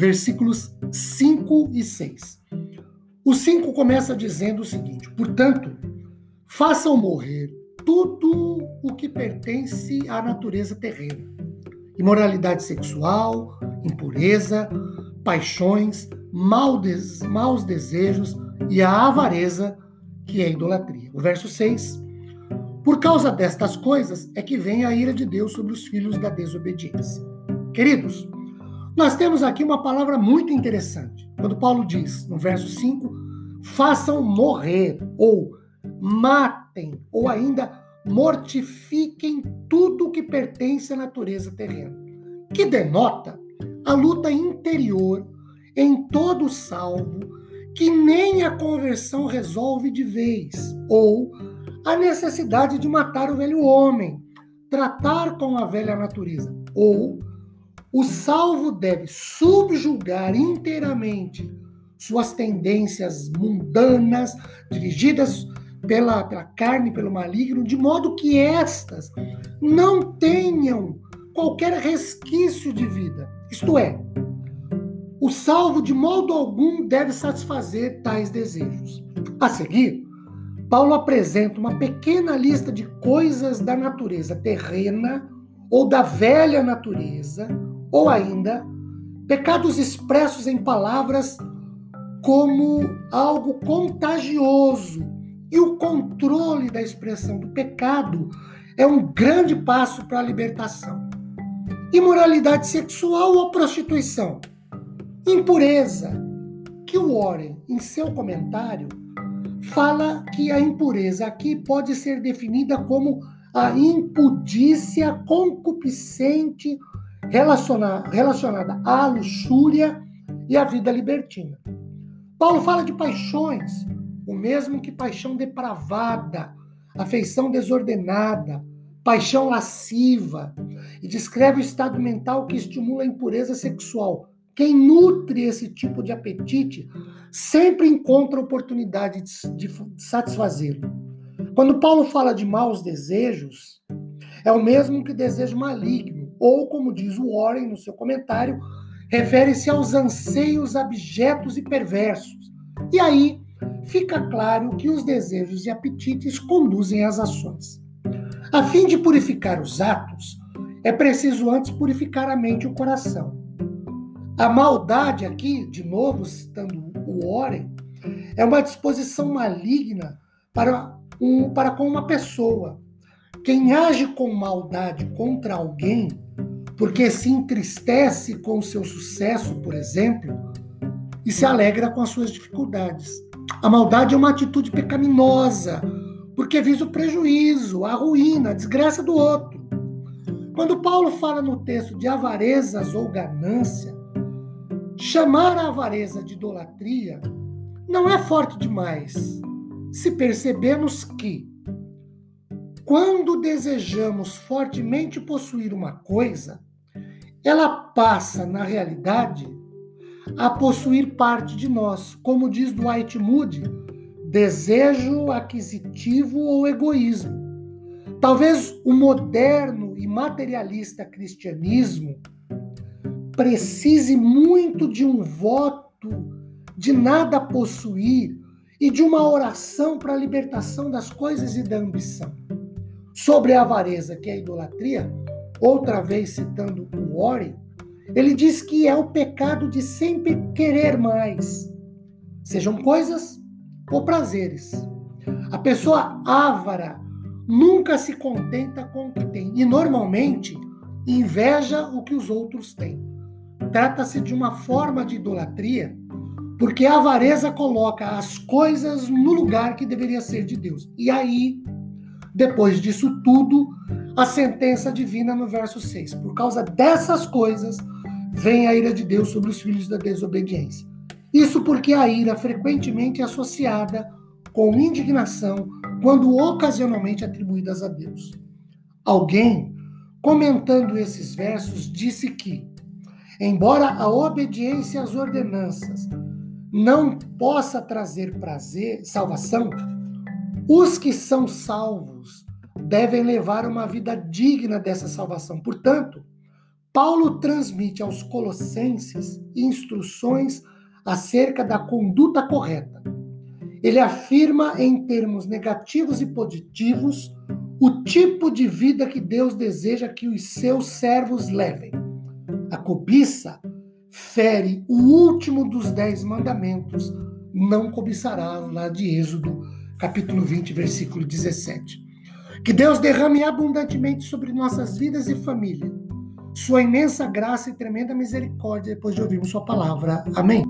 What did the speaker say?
versículos 5 e 6. O 5 começa dizendo o seguinte: Portanto, façam morrer tudo o que pertence à natureza terrena: imoralidade sexual, impureza, paixões, maus desejos e a avareza, que é a idolatria. O verso 6. Por causa destas coisas é que vem a ira de Deus sobre os filhos da desobediência. Queridos, nós temos aqui uma palavra muito interessante. Quando Paulo diz, no verso 5, façam morrer, ou matem, ou ainda mortifiquem tudo que pertence à natureza terrena, que denota a luta interior em todo salvo, que nem a conversão resolve de vez, ou a necessidade de matar o velho homem, tratar com a velha natureza, ou o salvo deve subjugar inteiramente suas tendências mundanas, dirigidas pela, pela carne, pelo maligno, de modo que estas não tenham qualquer resquício de vida. Isto é, o salvo de modo algum deve satisfazer tais desejos. A seguir, Paulo apresenta uma pequena lista de coisas da natureza terrena ou da velha natureza ou ainda, pecados expressos em palavras como algo contagioso. E o controle da expressão do pecado é um grande passo para a libertação. Imoralidade sexual ou prostituição. Impureza. Que o Warren, em seu comentário, fala que a impureza aqui pode ser definida como a impudícia concupiscente relacionada à luxúria e à vida libertina. Paulo fala de paixões, o mesmo que paixão depravada, afeição desordenada, paixão lasciva, e descreve o estado mental que estimula a impureza sexual. Quem nutre esse tipo de apetite sempre encontra oportunidade de, de satisfazê-lo. Quando Paulo fala de maus desejos, é o mesmo que desejo maligno ou, como diz o Warren no seu comentário, refere-se aos anseios abjetos e perversos. E aí fica claro que os desejos e apetites conduzem às ações. A fim de purificar os atos, é preciso antes purificar a mente e o coração. A maldade aqui, de novo citando o Warren, é uma disposição maligna para, um, para com uma pessoa. Quem age com maldade contra alguém porque se entristece com o seu sucesso, por exemplo, e se alegra com as suas dificuldades. A maldade é uma atitude pecaminosa, porque visa o prejuízo, a ruína, a desgraça do outro. Quando Paulo fala no texto de avarezas ou ganância, chamar a avareza de idolatria não é forte demais, se percebemos que, quando desejamos fortemente possuir uma coisa, ela passa, na realidade, a possuir parte de nós, como diz Dwight Moody, desejo aquisitivo ou egoísmo. Talvez o moderno e materialista cristianismo precise muito de um voto de nada possuir e de uma oração para a libertação das coisas e da ambição. Sobre a avareza, que é a idolatria, outra vez citando o Warren, ele diz que é o pecado de sempre querer mais, sejam coisas ou prazeres. A pessoa ávara nunca se contenta com o que tem e normalmente inveja o que os outros têm. Trata-se de uma forma de idolatria, porque a avareza coloca as coisas no lugar que deveria ser de Deus. E aí, depois disso tudo, a sentença divina no verso 6. Por causa dessas coisas, vem a ira de Deus sobre os filhos da desobediência. Isso porque a ira frequentemente é associada com indignação quando ocasionalmente atribuídas a Deus. Alguém, comentando esses versos, disse que, embora a obediência às ordenanças não possa trazer prazer, salvação, os que são salvos devem levar uma vida digna dessa salvação. Portanto, Paulo transmite aos colossenses instruções acerca da conduta correta. Ele afirma em termos negativos e positivos o tipo de vida que Deus deseja que os seus servos levem. A cobiça fere o último dos dez mandamentos, não cobiçarás, lá de Êxodo, capítulo 20, versículo 17. Que Deus derrame abundantemente sobre nossas vidas e família sua imensa graça e tremenda misericórdia depois de ouvirmos Sua palavra. Amém.